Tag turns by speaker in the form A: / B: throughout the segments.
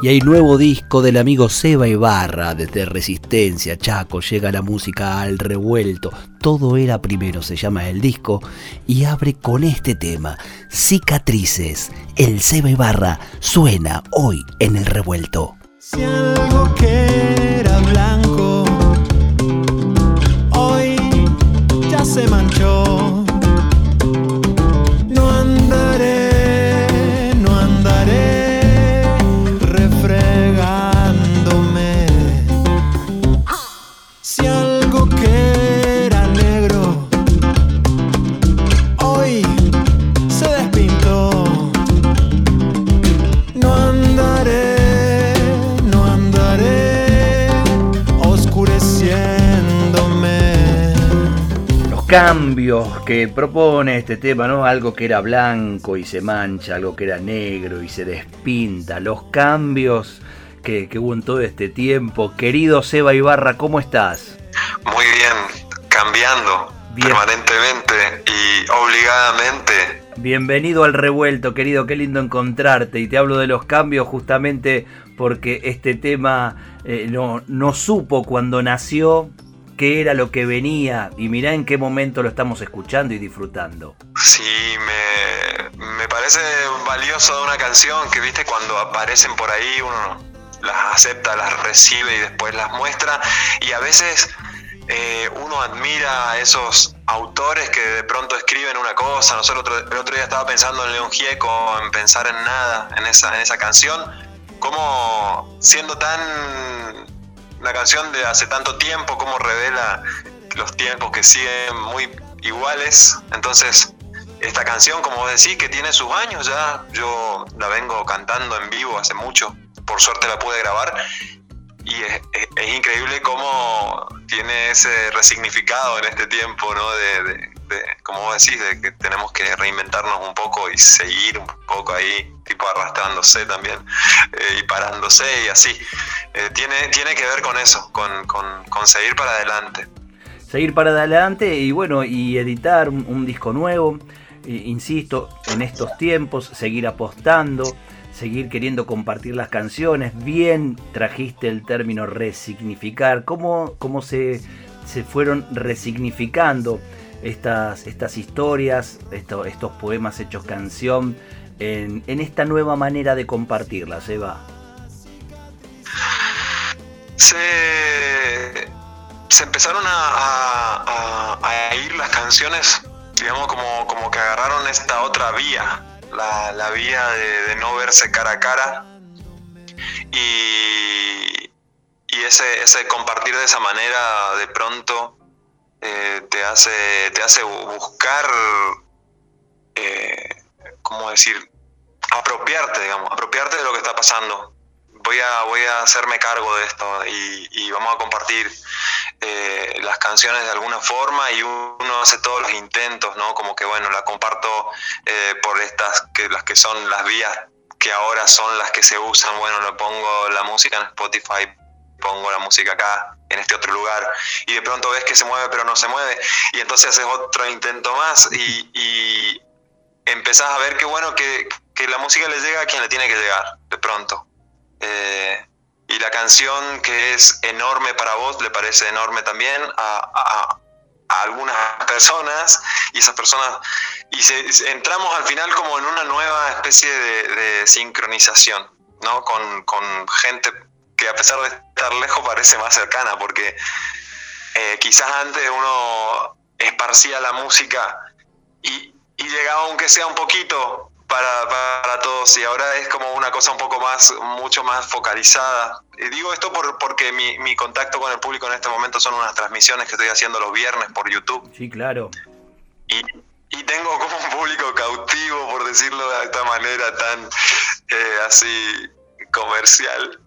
A: Y hay nuevo disco del amigo Seba Ibarra, desde Resistencia, Chaco, llega la música al revuelto. Todo era primero, se llama el disco, y abre con este tema, Cicatrices. El Seba Ibarra suena hoy en el revuelto.
B: Si algo blanco,
A: cambios que propone este tema, ¿no? Algo que era blanco y se mancha, algo que era negro y se despinta, los cambios que, hubo en todo este tiempo. Querido Seba Ibarra, ¿cómo estás?
C: Muy bien, cambiando permanentemente y obligadamente.
A: Bienvenido al revuelto, querido, qué lindo encontrarte. Y te hablo de los cambios justamente porque este tema eh, no, no supo cuando nació qué era lo que venía y mirá en qué momento lo estamos escuchando y disfrutando.
C: Sí, me, me parece valioso una canción que, viste, cuando aparecen por ahí uno las acepta, las recibe y después las muestra y a veces eh, uno admira a esos autores que de pronto escriben una cosa. Nosotros el otro día estaba pensando en León Gieco, en pensar en nada, en esa, en esa canción, como siendo tan la canción de hace tanto tiempo, cómo revela los tiempos que siguen muy iguales. Entonces, esta canción, como decís, que tiene sus años ya, yo la vengo cantando en vivo hace mucho, por suerte la pude grabar, y es, increíble cómo tiene ese resignificado en este tiempo, ¿no? De, como vos decís, de que tenemos que reinventarnos un poco y seguir un poco ahí, también eh, y parándose y así. Eh, tiene, tiene que ver con eso, con, con, seguir para adelante.
A: Seguir para adelante y bueno, y editar un, disco nuevo, insisto, en estos tiempos, seguir apostando, seguir queriendo compartir las canciones. Bien trajiste el término resignificar, cómo, cómo se, se fueron resignificando estas, estas historias, estos poemas hechos canción, en, esta nueva manera de compartirlas, Eva?
C: Se, se empezaron a, a, ir las canciones, digamos, como, como que agarraron esta otra vía, la, la vía de, no verse cara a cara y, y ese, ese compartir de esa manera de pronto eh, te, hace, te hace buscar, eh, ¿cómo decir? Apropiarte, digamos, apropiarte de lo que está pasando. Voy a, voy a hacerme cargo de esto y, vamos a compartir eh, las canciones de alguna forma y uno hace todos los intentos, ¿no? Como que, bueno, la comparto eh, por estas, que las que son las vías que ahora son las que se usan, bueno, le pongo la música en Spotify, pongo la música acá, en este otro lugar, y de pronto ves que se mueve pero no se mueve, y entonces haces otro intento más y empezás a ver que bueno que, la música le llega a quien le tiene que llegar, de pronto. Eh, y la canción que es enorme para vos le parece enorme también a, algunas personas y esas personas y entramos al final como en una nueva especie de, sincronización ¿no? con, con gente que a pesar de estar lejos parece más cercana, porque eh, quizás antes uno esparcía la música y, llegaba aunque sea un poquito para, para, todos y ahora es como una cosa un poco más, mucho más focalizada. Y digo esto por, porque mi, mi contacto con el público en este momento son unas transmisiones que estoy haciendo los viernes por YouTube.
A: Sí, claro.
C: Y, y tengo como un público cautivo, por decirlo de esta manera tan eh, así comercial,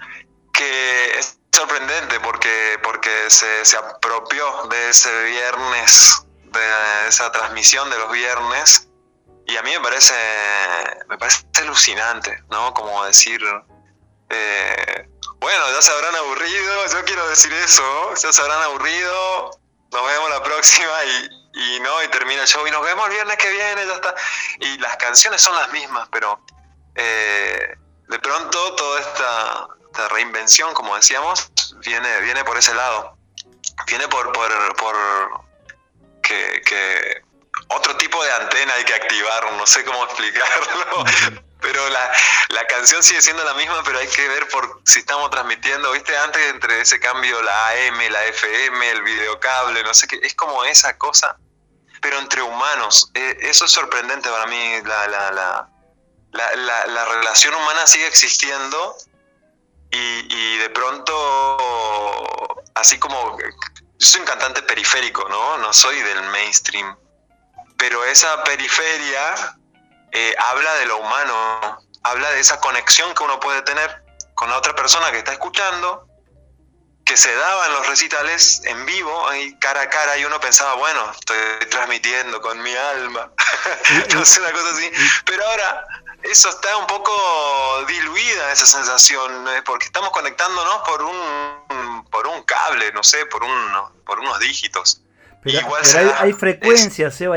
C: que es sorprendente porque, porque se, se apropió de ese viernes de esa transmisión de los viernes y a mí me parece, me parece alucinante, ¿no? Como decir, eh, bueno, ya se habrán aburrido, yo quiero decir eso, ya se habrán aburrido, nos vemos la próxima y, no, y termina el show y nos vemos el viernes que viene, ya está. Y las canciones son las mismas, pero eh, de pronto toda esta, reinvención, como decíamos, viene, viene por ese lado. Viene por, por que, otro tipo de antena hay que activar, no sé cómo explicarlo. Pero la, la, canción sigue siendo la misma, pero hay que ver por si estamos transmitiendo, viste, antes entre ese cambio la AM, la FM, el videocable, no sé qué, es como esa cosa, pero entre humanos. Eh, eso es sorprendente para mí, la, la, la, la, la relación humana sigue existiendo y, de pronto, así como, yo soy un cantante periférico, ¿no? No soy del mainstream, pero esa periferia eh, habla de lo humano, habla de esa conexión que uno puede tener con la otra persona que está escuchando, que se daba en los recitales en vivo, ahí cara a cara, y uno pensaba, bueno, estoy transmitiendo con mi alma, no sé, una cosa así, pero ahora eso está un poco diluida esa sensación, porque estamos conectándonos por un, por un cable, no sé, por, un, por unos dígitos.
A: Pero, hay, frecuencias, Seba,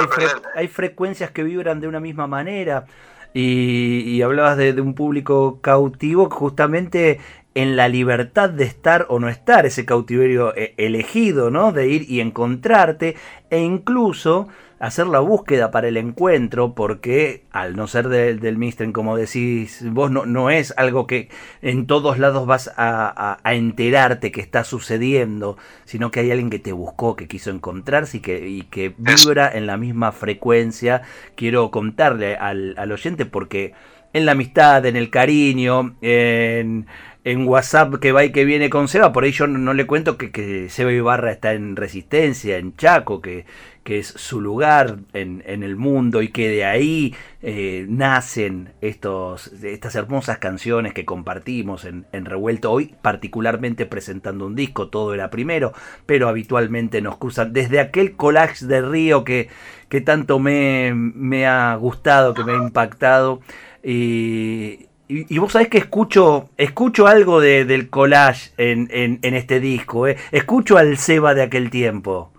A: hay, frecuencias que vibran de una misma manera. Y, hablabas de, un público cautivo justamente en la libertad de estar o no estar, ese cautiverio eh, elegido, ¿no? De ir y encontrarte, e incluso hacer la búsqueda para el encuentro, porque al no ser del Mistren, como decís vos, no, no es algo que en todos lados vas a, enterarte que está sucediendo, sino que hay alguien que te buscó, que quiso encontrarse y que, y que vibra en la misma frecuencia. Quiero contarle al, al oyente porque en la amistad, en el cariño, en en WhatsApp que va y que viene con Seba, por ahí yo no, le cuento que, que, Seba Ibarra está en Resistencia, en Chaco, que, que es su lugar en, el mundo y que de ahí eh, nacen estos, estas hermosas canciones que compartimos en, Revuelto hoy, particularmente presentando un disco, todo era primero, pero habitualmente nos cruzan desde aquel collage de Río que, que tanto me, me ha gustado, que me ha impactado. Y, y, vos sabés que escucho, escucho algo de, del collage en, en, este disco, ¿eh? escucho al Seba de aquel tiempo.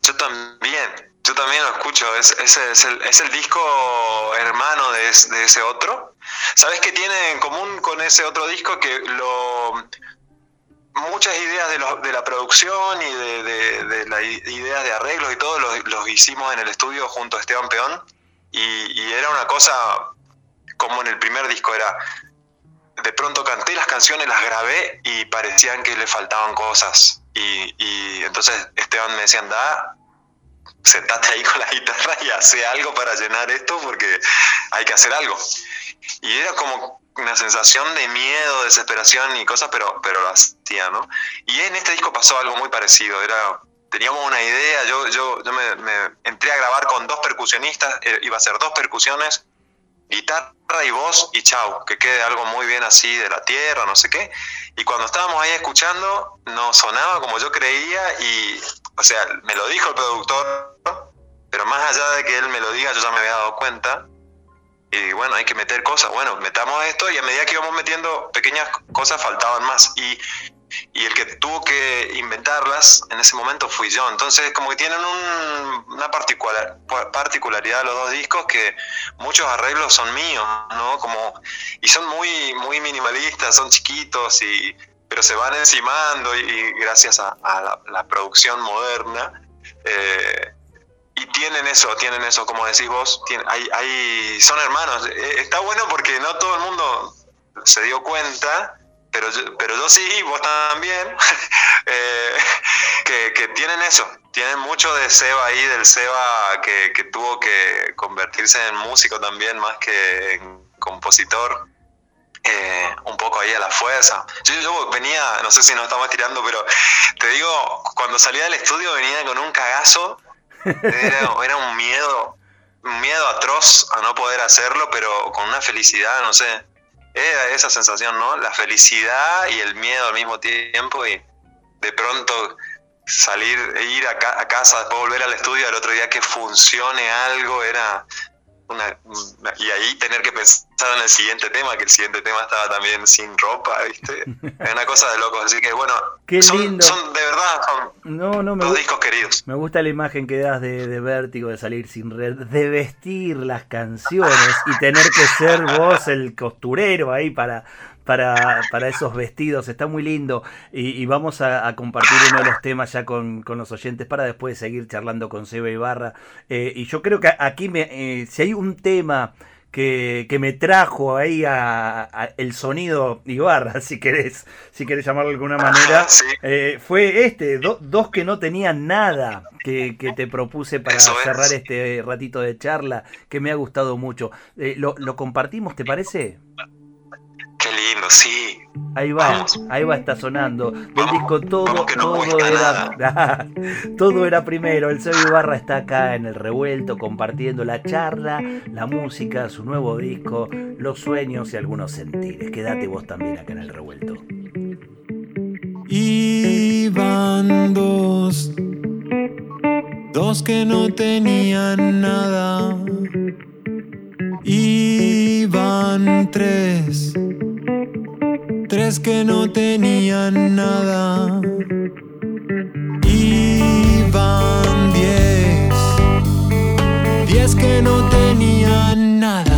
C: Yo también, yo también lo escucho, es, es, es, el, es el, disco hermano de, de, ese otro. ¿Sabés qué tiene en común con ese otro disco? Que lo, muchas ideas de, de la producción y de, de, las ideas de arreglos y todo los, los, hicimos en el estudio junto a Esteban Peón. Y, y era una cosa como en el primer disco era, de pronto canté las canciones, las grabé y parecían que le faltaban cosas. Y, entonces Esteban me decía, anda, sentate ahí con la guitarra y hace algo para llenar esto porque hay que hacer algo. Y era como una sensación de miedo, desesperación y cosas, pero, pero lo hacía, ¿no? Y en este disco pasó algo muy parecido, era teníamos una idea, yo, yo, yo me, entré a grabar con dos percusionistas, eh, iba a ser dos percusiones, guitarra y voz y chau, que quede algo muy bien así de la tierra, no sé qué. Y cuando estábamos ahí escuchando, no sonaba como yo creía y, o sea, me lo dijo el productor, pero más allá de que él me lo diga, yo ya me había dado cuenta. Y bueno, hay que meter cosas. Bueno, metamos esto y a medida que íbamos metiendo pequeñas cosas faltaban más. Y y el que tuvo que inventarlas en ese momento fui yo. Entonces, como que tienen una particular, particularidad los dos discos que muchos arreglos son míos, ¿no? Como, y son muy, muy minimalistas, son chiquitos, y, pero se van encimando y, gracias a, la, producción moderna. Eh, y tienen eso, tienen eso, como decís vos, hay, hay, son hermanos. Eh, está bueno porque no todo el mundo se dio cuenta pero yo, pero yo sí, vos también, eh, que, tienen eso, tienen mucho de Seba ahí, del Seba que, tuvo que convertirse en músico también, más que en compositor. Eh, un poco ahí a la fuerza. Yo, venía, no sé si nos estamos tirando, pero te digo, cuando salía del estudio venía con un cagazo, era, un miedo, un miedo atroz a no poder hacerlo, pero con una felicidad, no sé, era esa sensación, ¿no? La felicidad y el miedo al mismo tiempo y de pronto salir e ir a, ca- a casa, después volver al estudio al otro día que funcione algo, era una, y ahí tener que pensar en el siguiente tema, que el siguiente tema estaba también sin ropa, ¿viste? Era una cosa de locos, así que bueno,
A: Qué
C: son,
A: lindo.
C: son de verdad, son
A: No, no me gusta.
C: discos queridos.
A: Me gusta la imagen que das de, de vértigo, de salir sin red, de vestir las canciones y tener que ser vos el costurero ahí para, para, para esos vestidos. Está muy lindo y, y vamos a, a compartir uno de los temas ya con, con los oyentes para después seguir charlando con Seba Ibarra. Eh, y yo creo que aquí, me, eh, si hay un tema que, que me trajo ahí a, a el sonido Ibarra, si querés, si querés llamarlo de alguna manera,
C: Sí.
A: eh, fue este, do- dos que no tenían nada que, que te propuse para
C: Eso es.
A: cerrar este ratito de charla, que me ha gustado mucho. Eh, lo, lo compartimos, te parece?
C: Lindo, sí.
A: Ahí va,
C: Vamos.
A: ahí va, está sonando. Del
C: Vamos,
A: disco todo,
C: no
A: todo era, todo era primero. El Seba Ibarra está acá en el revuelto compartiendo la charla, la música, su nuevo disco, los sueños y algunos sentires. Quédate vos también acá en el revuelto.
B: Iban dos, dos que no tenían nada. Iban tres, tres que no tenían nada. Iban diez, diez que no tenían nada.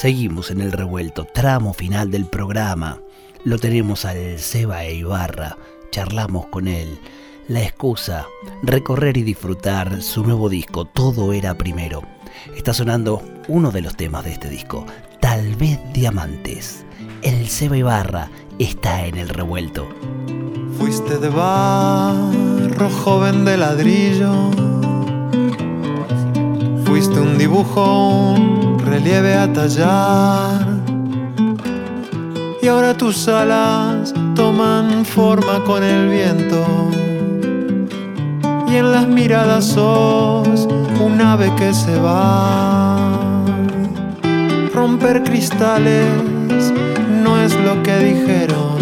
A: Seguimos en el revuelto, tramo final del programa. Lo tenemos al Seba e Ibarra, charlamos con él. La excusa, recorrer y disfrutar su nuevo disco, Todo era primero. Está sonando uno de los temas de este disco, Tal vez Diamantes. El Seba Ibarra está en el revuelto.
B: Fuiste de barro, joven de ladrillo. Fuiste un dibujo, relieve a tallar. Y ahora tus alas toman forma con el viento. Y en las miradas sos un ave que se va. Romper cristales no es lo que dijeron.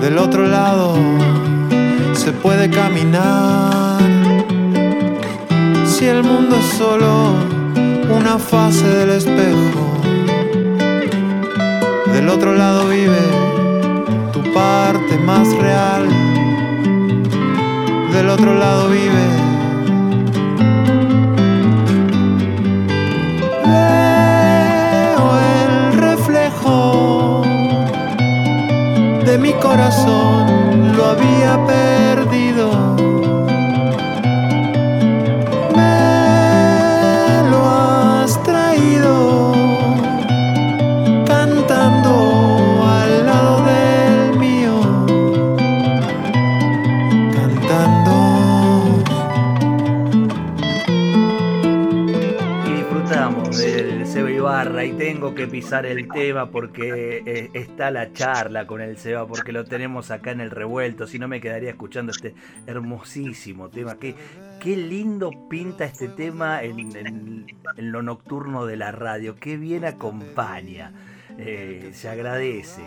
B: Del otro lado se puede caminar. Si el mundo es solo una fase del espejo, del otro lado vive tu parte más real. Del otro lado vive mi corazón lo había perdido.
A: Pisar el tema porque eh, está la charla con el Seba, porque lo tenemos acá en el revuelto, si no me quedaría escuchando este hermosísimo tema. Qué, qué lindo pinta este tema en, lo nocturno de la radio, qué bien acompaña, eh, se agradece.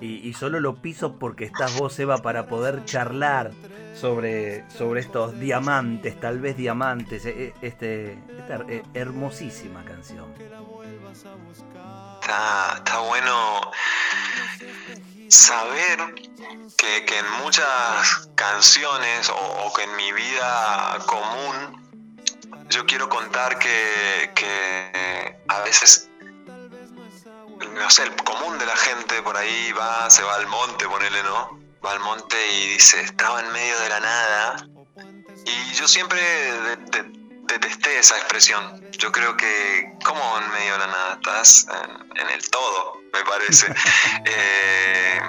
A: Y, solo lo piso porque estás vos, Eva, para poder charlar sobre, sobre estos diamantes, tal vez diamantes, e, este, esta hermosísima canción
C: está, bueno saber que, en muchas canciones o, que en mi vida común yo quiero contar que, a veces no sé, el común de la gente por ahí va, se va al monte, ponele, ¿no? Va al monte y dice, estaba en medio de la nada. Y yo siempre detesté esa expresión. Yo creo que, como en medio de la nada, estás en, el todo, me parece. Eh,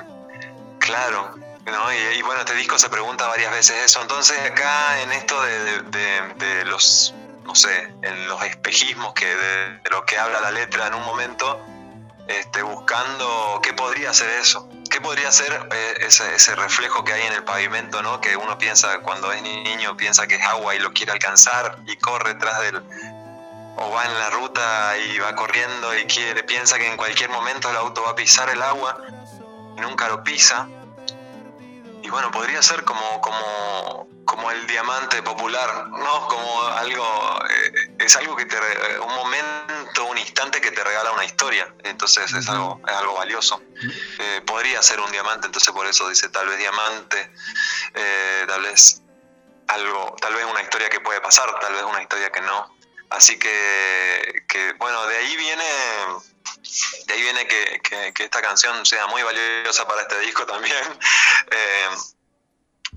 C: claro, ¿no? Y, bueno, este disco se pregunta varias veces eso. Entonces, acá en esto de, los, no sé, en los espejismos que de, lo que habla la letra en un momento, este, buscando qué podría ser eso. ¿Qué podría ser eh, ese, reflejo que hay en el pavimento, ¿no? que uno piensa cuando es niño, piensa que es agua y lo quiere alcanzar y corre tras del... o va en la ruta y va corriendo y quiere, piensa que en cualquier momento el auto va a pisar el agua, nunca lo pisa. Bueno, podría ser como, como, como el diamante popular, ¿no? Como algo, eh, es algo que te, un momento, un instante que te regala una historia, entonces es algo, es algo valioso. Eh, podría ser un diamante, entonces por eso dice tal vez diamante, eh, tal vez algo, tal vez una historia que puede pasar, tal vez una historia que no. Así que, que bueno, de ahí viene de ahí viene que, que, esta canción sea muy valiosa para este disco también. Eh,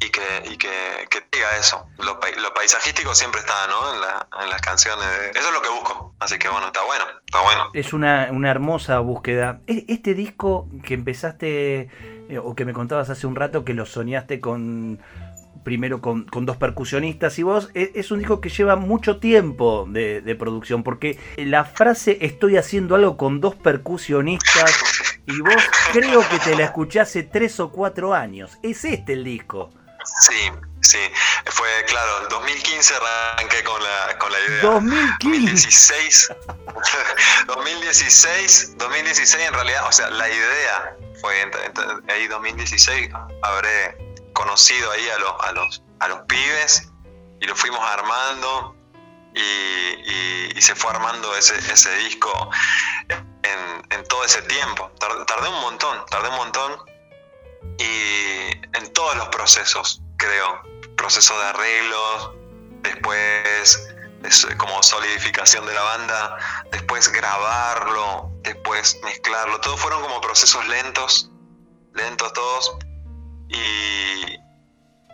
C: y que, y que, que diga eso. Lo, paisajístico siempre está, ¿no? En, las canciones. Eso es lo que busco. Así que bueno, está bueno, está bueno.
A: Es una, una hermosa búsqueda. E, este disco que empezaste, eh, o que me contabas hace un rato, que lo soñaste con primero con, dos percusionistas y vos, e, es, un disco que lleva mucho tiempo de, de, producción, porque la frase estoy haciendo algo con dos percusionistas y vos creo que te la escuché hace tres o cuatro años. Es este el disco.
C: Sí, sí, fue claro, en 2015 arranqué con la, con la idea.
A: 2016.
C: 2016, 2016 en realidad, o sea, la idea fue ahí 2016 habré conocido ahí a los, a los, a los pibes y lo fuimos armando y, se fue armando ese, ese disco en, en, todo ese tiempo. Tardé un montón, tardé un montón y en todos los procesos, creo. Proceso de arreglos, después como solidificación de la banda, después grabarlo, después mezclarlo. Todos fueron como procesos lentos, lentos todos. Y,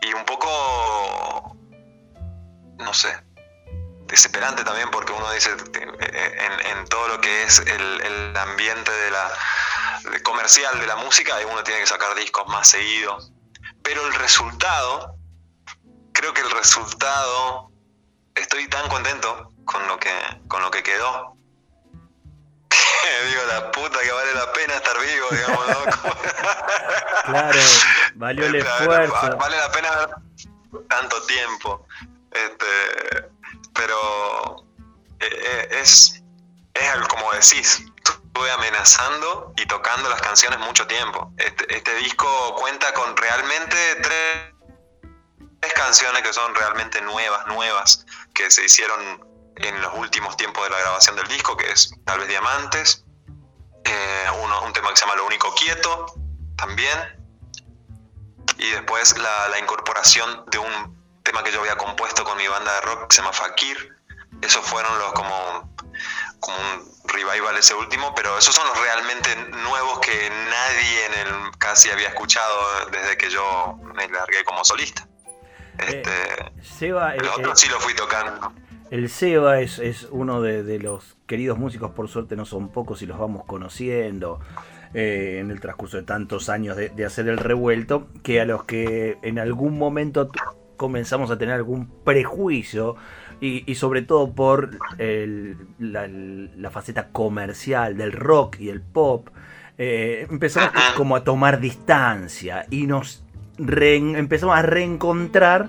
C: y un poco, no sé, desesperante también porque uno dice en, en todo lo que es el, el ambiente de la comercial de la música, uno tiene que sacar discos más seguidos. Pero el resultado, creo que el resultado, estoy tan contento con lo que, con lo que quedó. Digo, la puta que vale la pena estar vivo, digamos,
A: claro, valió el esfuerzo.
C: Vale la pena tanto tiempo. Este, pero eh, eh, es, es como decís, estuve amenazando y tocando las canciones mucho tiempo. Este, este disco cuenta con realmente tres, canciones que son realmente nuevas, nuevas, que se hicieron en los últimos tiempos de la grabación del disco, que es tal vez Diamantes, eh, uno, un tema que se llama Lo único quieto, también, y después la, la incorporación de un tema que yo había compuesto con mi banda de rock que se llama Fakir. Esos fueron los como, como un revival ese último, pero esos son los realmente nuevos que nadie en el casi había escuchado desde que yo me largué como solista.
A: Eh, este, Seba,
C: el otro sí lo fui tocando.
A: El Seba es, es uno de, los queridos músicos, por suerte no son pocos y los vamos conociendo eh, en el transcurso de tantos años de, de hacer el revuelto, que a los que en algún momento comenzamos a tener algún prejuicio y, sobre todo por la, faceta comercial del rock y el pop, eh, empezamos como a tomar distancia y nos empezamos a reencontrar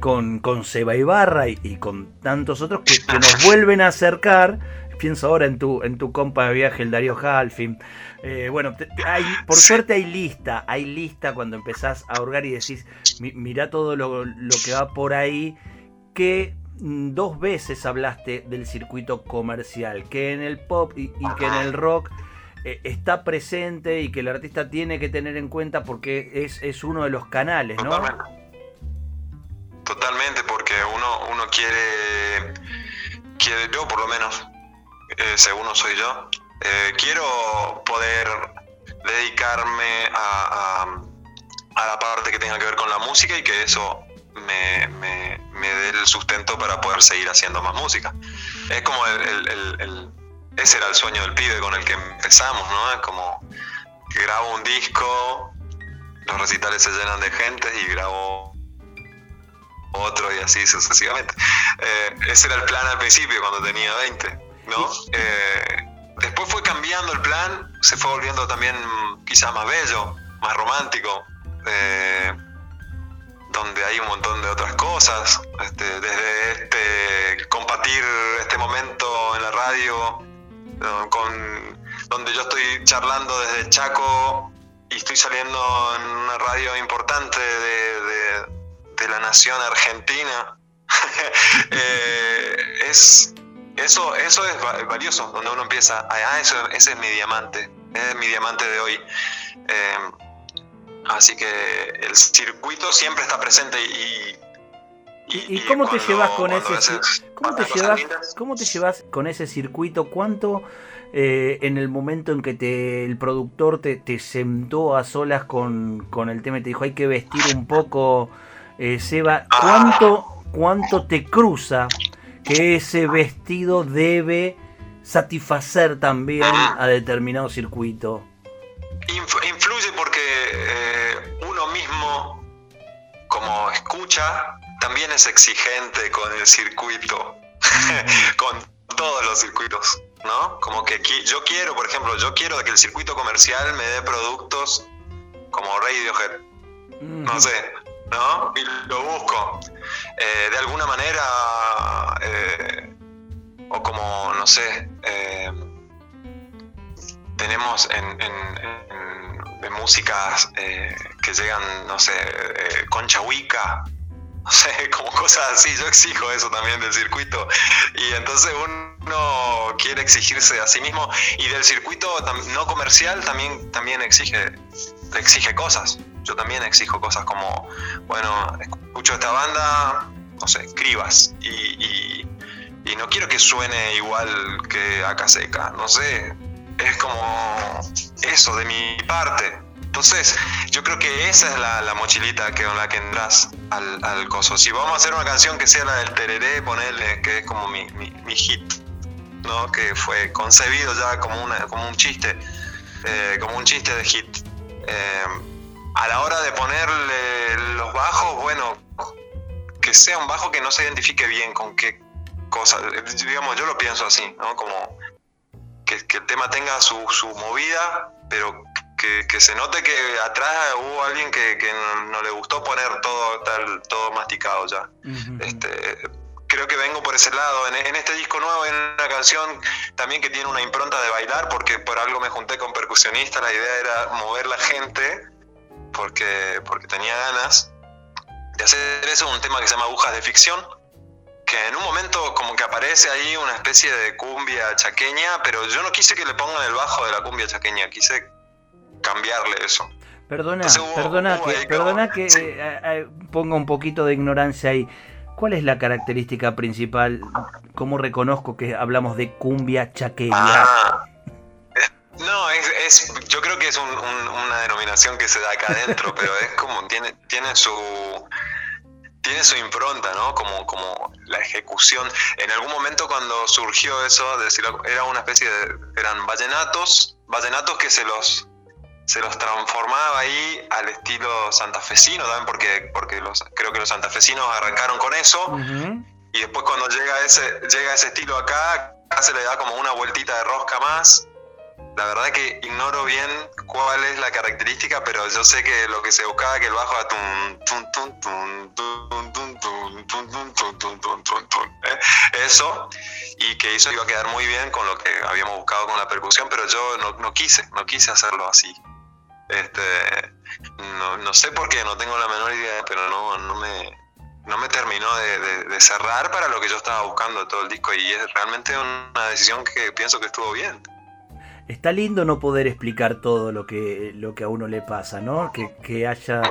A: con, con Seba Ibarra y, con tantos otros que, nos vuelven a acercar. Pienso ahora en tu, en tu compa de viaje, el Darío Halfin. Eh, bueno, hay, por suerte hay lista, hay lista cuando empezás a hurgar y decís, mira todo lo, lo que va por ahí, que Mm, dos veces hablaste del circuito comercial, que en el pop y, que en el rock eh, está presente y que el artista tiene que tener en cuenta porque es, es uno de los canales, ¿no?
C: Totalmente, porque uno, uno quiere, quiere, yo por lo menos, eh, según soy yo, eh, quiero poder dedicarme a, a, la parte que tenga que ver con la música y que eso me, me, me dé el sustento para poder seguir haciendo más música. Es como el, ese era el sueño del pibe con el que empezamos, ¿no? Es como grabo un disco, los recitales se llenan de gente y grabo otro y así sucesivamente. Eh, ese era el plan al principio cuando tenía 20, ¿no? Eh, después fue cambiando el plan, se fue volviendo también quizás más bello, más romántico. Eh, donde hay un montón de otras cosas, este, desde este compartir este momento en la radio, con, donde yo estoy charlando desde Chaco y estoy saliendo en una radio importante de, la nación argentina. Eh, es, eso, eso es valioso, donde uno empieza, ah, eso, ese es mi diamante, es mi diamante de hoy. Eh, Así que el circuito siempre está presente y...
A: ¿Y, cómo te llevas con ese ¿cómo te llevas, ¿Cómo te llevas con ese circuito? ¿Cuánto eh, en el momento en que te, el productor te, te sentó a solas con, con, el tema y te dijo hay que vestir un poco, eh, Seba. ¿cuánto, ¿cuánto te cruza que ese vestido debe satisfacer también a determinado circuito?
C: influye porque eh, uno mismo, como escucha, también es exigente con el circuito, con todos los circuitos, ¿no? Como que yo quiero, por ejemplo, yo quiero que el circuito comercial me dé productos como Radiohead, no sé, ¿no? Y lo busco. Eh, de alguna manera, eh, o como, no sé, tenemos en, de músicas eh, que llegan, no sé, eh, Concha Wicca, no sé, como cosas así. Yo exijo eso también del circuito. Y entonces uno quiere exigirse a sí mismo y del circuito no comercial también, también exige, exige cosas. Yo también exijo cosas como, bueno, escucho esta banda, no sé, escribas y, y, no quiero que suene igual que Acá Seca, no sé, es como eso de mi parte. Entonces, yo creo que esa es la, mochilita con la que entras al, al, coso. Si vamos a hacer una canción que sea la del tereré, ponerle, que es como mi, mi, hit, ¿no? Que fue concebido ya como, una, como un chiste, eh, como un chiste de hit. Eh, a la hora de ponerle los bajos, bueno, que sea un bajo que no se identifique bien con qué cosa. Digamos, yo lo pienso así, ¿no? Como que, el tema tenga su, su movida, pero que, se note que atrás hubo alguien que, no, le gustó poner todo tal, todo masticado ya. este, creo que vengo por ese lado. En, este disco nuevo hay una canción también que tiene una impronta de bailar, porque por algo me junté con percusionistas, la idea era mover la gente, porque, porque tenía ganas de hacer eso, un tema que se llama Agujas de Ficción, que en un momento como que aparece ahí una especie de cumbia chaqueña, pero yo no quise que le pongan el bajo de la cumbia chaqueña, quise cambiarle eso.
A: Perdona, perdona, que, perdona que eh, eh, ponga un poquito de ignorancia ahí. ¿Cuál es la característica principal? ¿Cómo reconozco que hablamos de cumbia chaqueña? Ah,
C: no, es, yo creo que es una denominación que se da acá adentro, pero es como tiene, tiene su tiene su impronta, ¿no? Como, como la ejecución. En algún momento cuando surgió eso, de decirlo, era una especie de, eran vallenatos, vallenatos que se los se los transformaba ahí al estilo santafesino también porque, porque los, creo que los santafesinos arrancaron con eso y después cuando llega ese, llega ese estilo acá, acá se le da como una vueltita de rosca más. La verdad que ignoro bien cuál es la característica, pero yo sé que lo que se buscaba que el bajo eso y que eso iba a quedar muy bien con lo que habíamos buscado con la percusión, pero yo no, no quise, no quise hacerlo así. Este, no, sé por qué, no tengo la menor idea, pero no, no, me, no me terminó de, cerrar para lo que yo estaba buscando todo el disco y es realmente una decisión que pienso que estuvo bien.
A: Está lindo no poder explicar todo lo que, lo que a uno le pasa, ¿no? Que, que haya...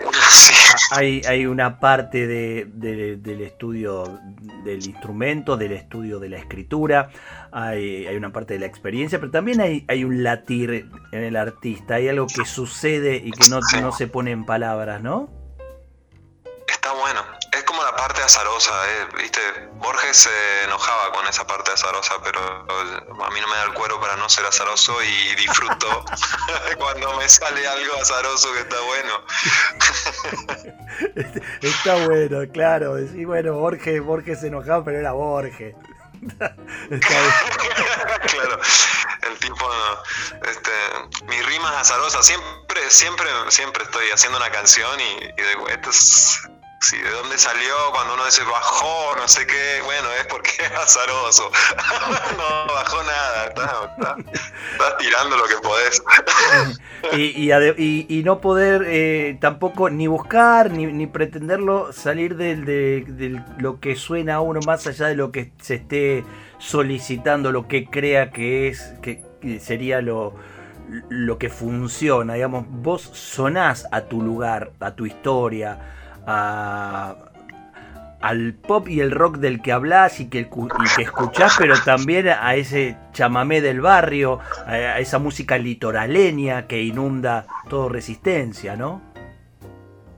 A: Hay, hay una parte de, del estudio del instrumento, del estudio de la escritura, hay, una parte de la experiencia, pero también hay, hay un latir en el artista, hay algo que sucede y que no, no se pone en palabras, ¿no?
C: Está bueno, parte azarosa, ¿eh? ¿viste? Borges se enojaba con esa parte azarosa, pero a mí no me da el cuero para no ser azaroso y disfruto cuando me sale algo azaroso que está
A: bueno. está bueno, claro. Y bueno, Borges, Borges se enojaba, pero era Borges.
C: claro, el tipo, este, mis rimas azarosas, siempre, siempre, siempre estoy haciendo una canción y, y de, esto es Sí, ¿de dónde salió? Cuando uno dice bajó, no sé qué, bueno, es porque es azaroso. no bajó nada, estás, tirando lo que podés.
A: y, y, no poder eh, tampoco ni buscar ni, ni pretenderlo salir de, de, lo que suena a uno más allá de lo que se esté solicitando, lo que crea que es, que sería lo, lo que funciona. Digamos, vos sonás a tu lugar, a tu historia al pop y el rock del que hablas y que, y que escuchás, pero también a ese chamamé del barrio, a esa música litoraleña que inunda todo resistencia, ¿no?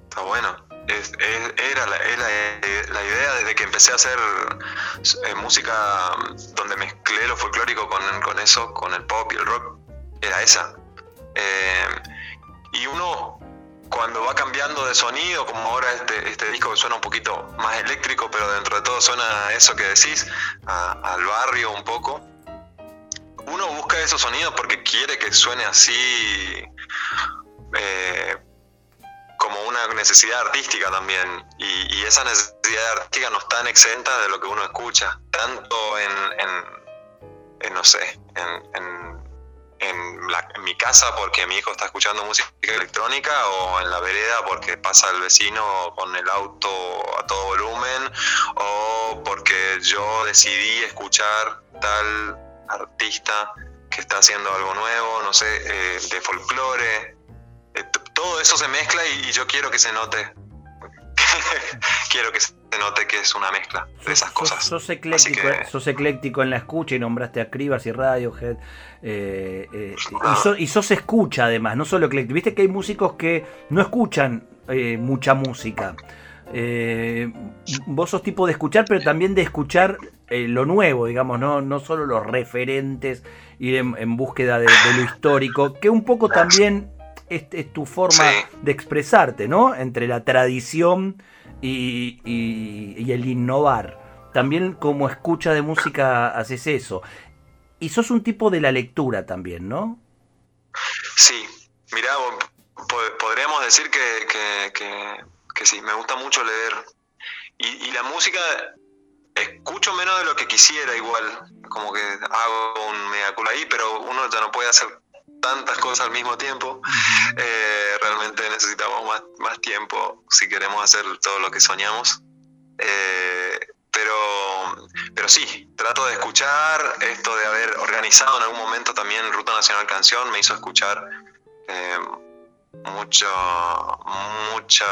C: Está bueno. era la, idea desde que empecé a hacer eh, música donde mezclé lo folclórico con, con, eso, con el pop y el rock, era esa. Eh, y uno cuando va cambiando de sonido, como ahora este, este disco que suena un poquito más eléctrico, pero dentro de todo suena eso que decís, al barrio un poco, uno busca esos sonidos porque quiere que suene así eh, como una necesidad artística también. Y, esa necesidad artística no está exenta de lo que uno escucha, tanto en, en, no sé, en en, mi casa porque mi hijo está escuchando música electrónica o en la vereda porque pasa el vecino con el auto a todo volumen o porque yo decidí escuchar tal artista que está haciendo algo nuevo, no sé, eh, de folclore. Eh, todo eso se mezcla y yo quiero que se note quiero que se note que es una mezcla de esas cosas.
A: Sos, ecléctico, sos ecléctico en la escucha y nombraste a Cribas y Radiohead. Eh, eh, y, sos escucha además, no solo ecléctico. Viste que hay músicos que no escuchan eh, mucha música. vos sos tipo de escuchar, pero también de escuchar lo nuevo, digamos, no, no solo los referentes, ir en, búsqueda de, lo histórico, que un poco también es, es tu forma de expresarte, ¿no? Entre la tradición y, y, el innovar. También como escucha de música haces eso. Y sos un tipo de la lectura también, ¿no?
C: Sí, mirá, podríamos decir que, que, que, sí, me gusta mucho leer. Y, y, la música escucho menos de lo que quisiera igual, como que hago un mea ahí, pero uno ya no puede hacer tantas cosas al mismo tiempo. Eh, realmente necesitamos más, más, tiempo si queremos hacer todo lo que soñamos. Eh, pero, pero sí, trato de escuchar esto de haber organizado en algún momento también Ruta Nacional Canción, me hizo escuchar eh, mucho, mucha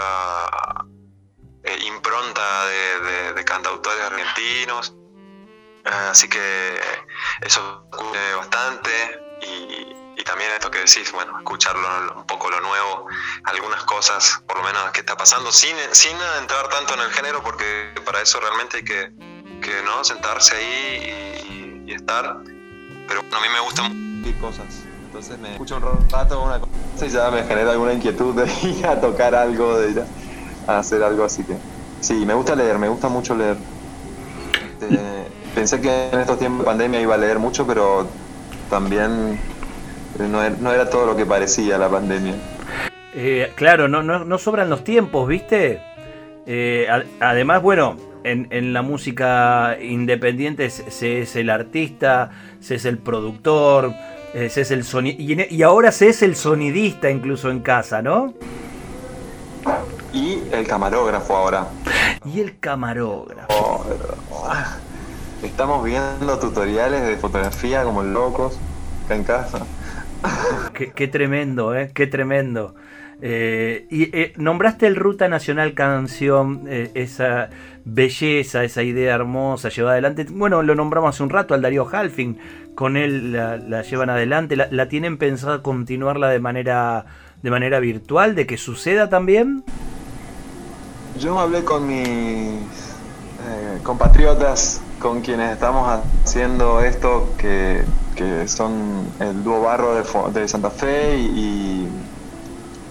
C: impronta de, de, cantautores argentinos. así que eso bastante y, y también esto que decís, bueno, escucharlo un poco lo nuevo, algunas cosas, por lo menos, que está pasando, sin, sin entrar tanto en el género, porque para eso realmente hay que, que ¿no? sentarse ahí y, estar. Pero a mí me gustan cosas. Entonces me escucho un rato una cosa y ya me genera alguna inquietud de ir a tocar algo, de ir a hacer algo así que... Sí, me gusta leer, me gusta mucho leer. Este, pensé que en estos tiempos de pandemia iba a leer mucho, pero también no era, todo lo que parecía la pandemia.
A: Eh, claro, no, no, sobran los tiempos, ¿viste? Eh, además, bueno, en, la música independiente se es el artista, se es el productor, se es el sonidista, y, ahora se es el sonidista incluso en casa, ¿no?
C: Y el camarógrafo ahora.
A: Y el camarógrafo.
C: Oh, estamos viendo tutoriales de fotografía como locos acá en casa.
A: Qué, tremendo, ¿eh? Qué tremendo. Eh, y eh, nombraste el Ruta Nacional Canción, eh, esa belleza, esa idea hermosa llevada adelante. Bueno, lo nombramos hace un rato al Darío Halfing, con él la, llevan adelante. La, tienen pensado continuarla de manera, de manera virtual, de que suceda también?
C: Yo hablé con mis compatriotas con quienes estamos haciendo esto, que, son el dúo Barro de, Santa Fe y,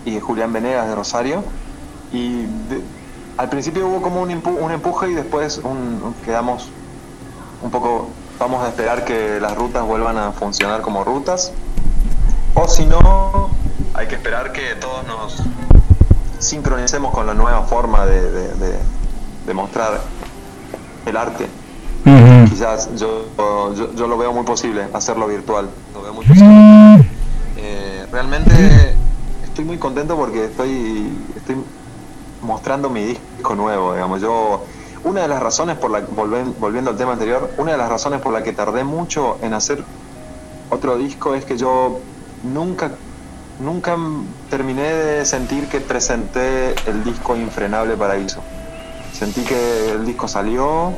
C: y, Julián Venegas de Rosario. Y al principio hubo como un, empuje y después quedamos un poco, vamos a esperar que las rutas vuelvan a funcionar como rutas. O si no, hay que esperar que todos nos sincronicemos con la nueva forma de mostrar el arte. Quizás yo, yo, lo veo muy posible, hacerlo virtual. Lo veo muy posible. Eh, realmente estoy muy contento porque estoy, estoy mostrando mi disco nuevo, digamos. Yo, una de las razones por la volviendo al tema anterior, una de las razones por la que tardé mucho en hacer otro disco es que yo nunca nunca terminé de sentir que presenté el disco Infrenable Paraíso. Sentí que el disco salió,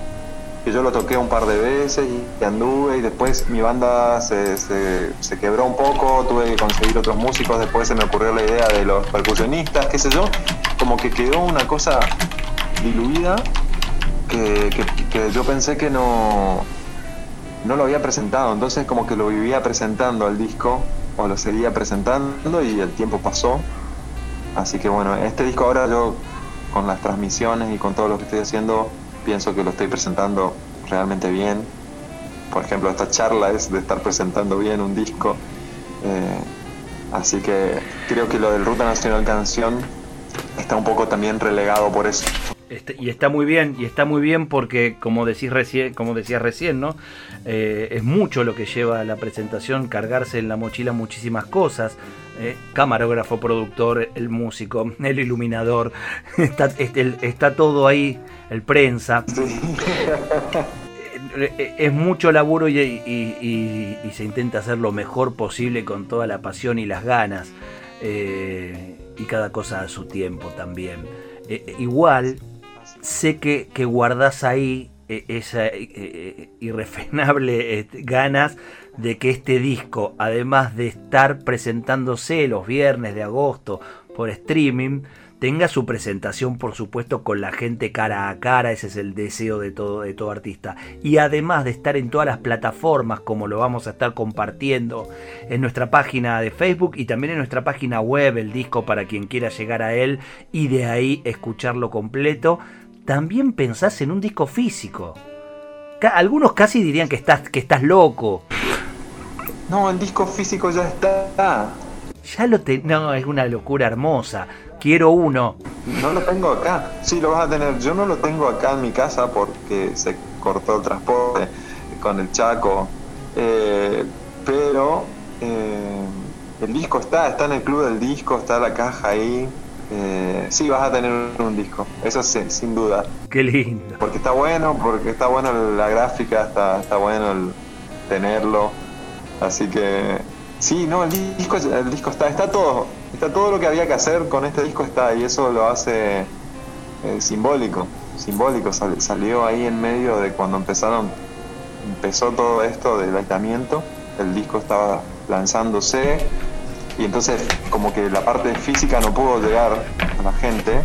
C: yo lo toqué un par de veces y anduve y después mi banda se, se, quebró un poco, tuve que conseguir otros músicos, después se me ocurrió la idea de los percusionistas, qué sé yo, como que quedó una cosa diluida que, yo pensé que no, no lo había presentado, entonces como que lo vivía presentando al disco o lo seguía presentando y el tiempo pasó. Así que bueno, este disco ahora yo con las transmisiones y con todo lo que estoy haciendo pienso que lo estoy presentando realmente bien. Por ejemplo, esta charla es de estar presentando bien un disco. Eh, así que creo que lo del Ruta Nacional Canción está un poco también relegado por eso.
A: Este, y está muy bien, y está muy bien porque, como decís recién, como decías recién, ¿no? Eh, es mucho lo que lleva a la presentación, cargarse en la mochila muchísimas cosas. Eh, camarógrafo, productor, el músico, el iluminador, está, este, está todo ahí, el prensa. Eh, es mucho laburo y, y, se intenta hacer lo mejor posible con toda la pasión y las ganas. y cada cosa a su tiempo también. igual, sé que, que guardás ahí eh, esa eh, eh, irrefrenable ganas de que este disco, además de estar presentándose los viernes de agosto por streaming, tenga su presentación, por supuesto, con la gente cara a cara, ese es el deseo de todo artista. Y además de estar en todas las plataformas, como lo vamos a estar compartiendo en nuestra página de Facebook y también en nuestra página web, el disco para quien quiera llegar a él y de ahí escucharlo completo también pensás en un disco físico. Algunos casi dirían que estás, que estás loco.
C: No, el disco físico ya está.
A: Ya lo tengo. No, es una locura hermosa. Quiero uno.
C: No lo tengo acá. Sí, lo vas a tener. Yo no lo tengo acá en mi casa porque se cortó el transporte con el Chaco. Eh, pero eh, el disco está, está en el club del disco, está la caja ahí. Eh, sí, vas a tener un disco, eso sí, sin duda.
A: Qué lindo.
C: Porque está bueno, porque está bueno la gráfica, está, está bueno el tenerlo. Así que sí, no, el disco, el disco está, está todo, está todo lo que había que hacer con este disco está y eso lo hace eh, simbólico, simbólico. salió ahí en medio de cuando empezaron, empezó todo esto del aislamiento, el disco estaba lanzándose y entonces como que la parte física no pudo llegar a la gente,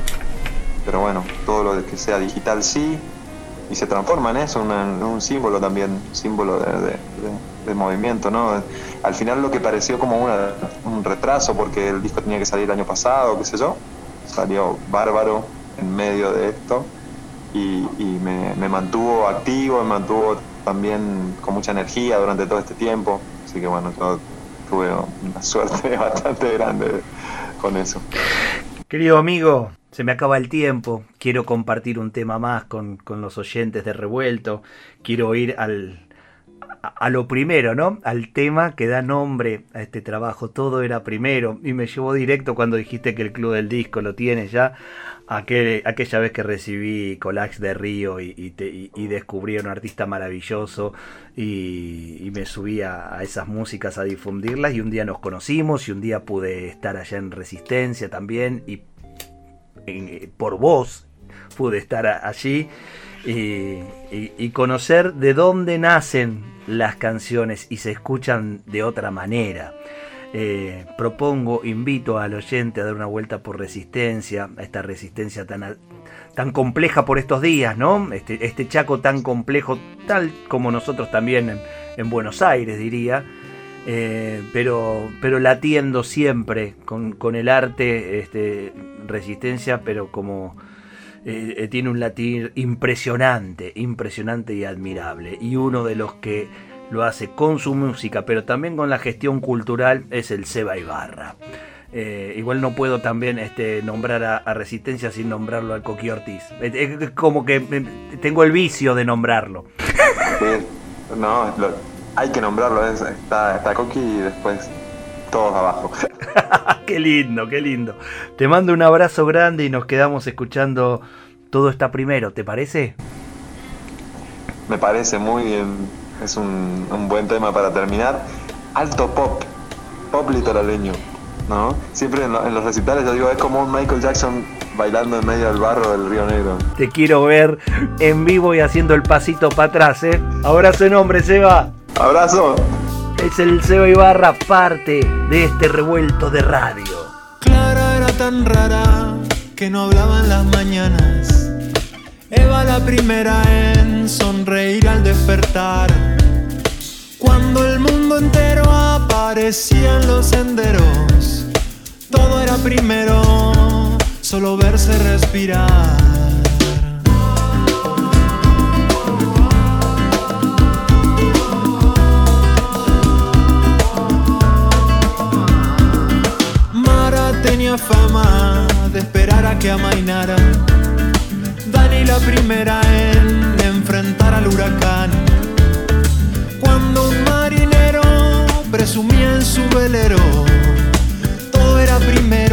C: pero bueno, todo lo que sea digital sí, y se transforma en eso, en un símbolo también, símbolo de, movimiento, ¿no? Al final lo que pareció como un retraso, porque el disco tenía que salir el año pasado, qué sé yo, salió bárbaro en medio de esto y, me, me, mantuvo activo, me mantuvo también con mucha energía durante todo este tiempo, así que bueno, yo tuve una suerte bastante grande con eso.
A: Querido amigo, se me acaba el tiempo, quiero compartir un tema más con, los oyentes de Revuelto, quiero ir al, a, lo primero, ¿no? Al tema que da nombre a este trabajo, todo era primero, y me llevó directo cuando dijiste que el Club del Disco lo tiene ya, aquella vez que recibí Colax de Río y, descubrí a un artista maravilloso y, me subí a, esas músicas a difundirlas y un día nos conocimos y un día pude estar allá en Resistencia también y por vos pude estar allí y conocer de dónde nacen las canciones y se escuchan de otra manera. Eh, propongo, invito al oyente a dar una vuelta por resistencia, a esta resistencia tan, tan compleja por estos días, ¿no? Este, este Chaco tan complejo, tal como nosotros también en, Buenos Aires, diría, eh, pero, pero latiendo siempre con, el arte, este, resistencia, pero como eh, tiene un latir impresionante, impresionante y admirable. Y uno de los que lo hace con su música, pero también con la gestión cultural, es el Seba Ibarra. Eh, igual no puedo también este, nombrar a, Resistencia sin nombrarlo al Coqui Ortiz. Es como que tengo el vicio de nombrarlo.
C: no, hay que nombrarlo. está Coqui y después todos abajo.
A: qué lindo, qué lindo. Te mando un abrazo grande y nos quedamos escuchando todo está primero, ¿te parece?
C: Me parece muy bien es un, buen tema para terminar. Alto pop, pop litoraleño, ¿no? Siempre en, los recitales yo digo, es como un Michael Jackson bailando en medio del barro del Río Negro.
A: Te quiero ver en vivo y haciendo el pasito para atrás, ¿eh? Abrazo nombre, Seba.
C: Abrazo.
A: Es el Seba Ibarra, parte de este revuelto de radio.
B: Clara era tan rara que no hablaba en las mañanas Eva la primera en sonreír al despertar. Cuando el mundo entero aparecía en los senderos, todo era primero, solo verse respirar. Fama de esperar a que amainara Dani la primera en enfrentar al huracán. Cuando un marinero presumía en su velero, todo era primero,